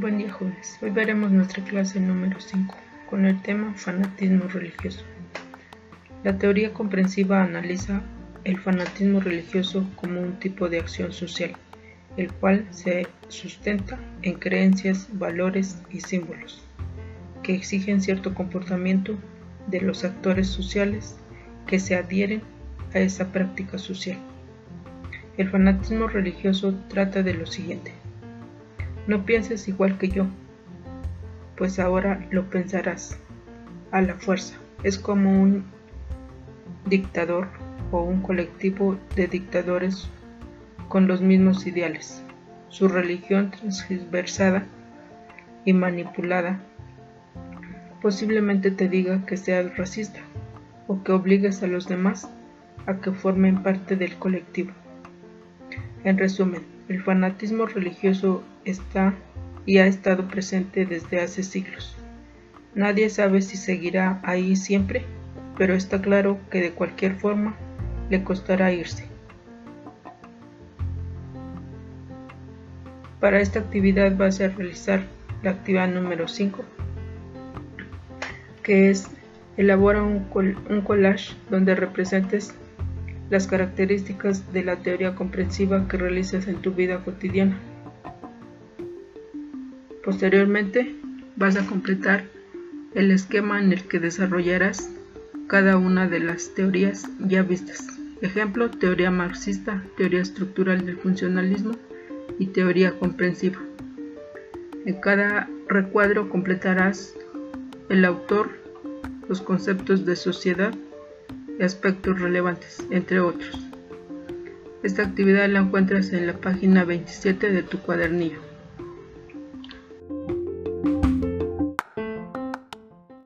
Buen día jóvenes, hoy veremos nuestra clase número 5 con el tema fanatismo religioso. La teoría comprensiva analiza el fanatismo religioso como un tipo de acción social, el cual se sustenta en creencias, valores y símbolos, que exigen cierto comportamiento de los actores sociales que se adhieren a esa práctica social. El fanatismo religioso trata de lo siguiente no pienses igual que yo, pues ahora lo pensarás a la fuerza. Es como un dictador o un colectivo de dictadores con los mismos ideales. Su religión transversada y manipulada posiblemente te diga que seas racista o que obligues a los demás a que formen parte del colectivo. En resumen, el fanatismo religioso está y ha estado presente desde hace siglos. Nadie sabe si seguirá ahí siempre, pero está claro que de cualquier forma le costará irse. Para esta actividad vas a realizar la actividad número 5, que es elabora un, un collage donde representes las características de la teoría comprensiva que realizas en tu vida cotidiana. Posteriormente, vas a completar el esquema en el que desarrollarás cada una de las teorías ya vistas. Ejemplo, teoría marxista, teoría estructural del funcionalismo y teoría comprensiva. En cada recuadro completarás el autor, los conceptos de sociedad, aspectos relevantes, entre otros. Esta actividad la encuentras en la página 27 de tu cuadernillo.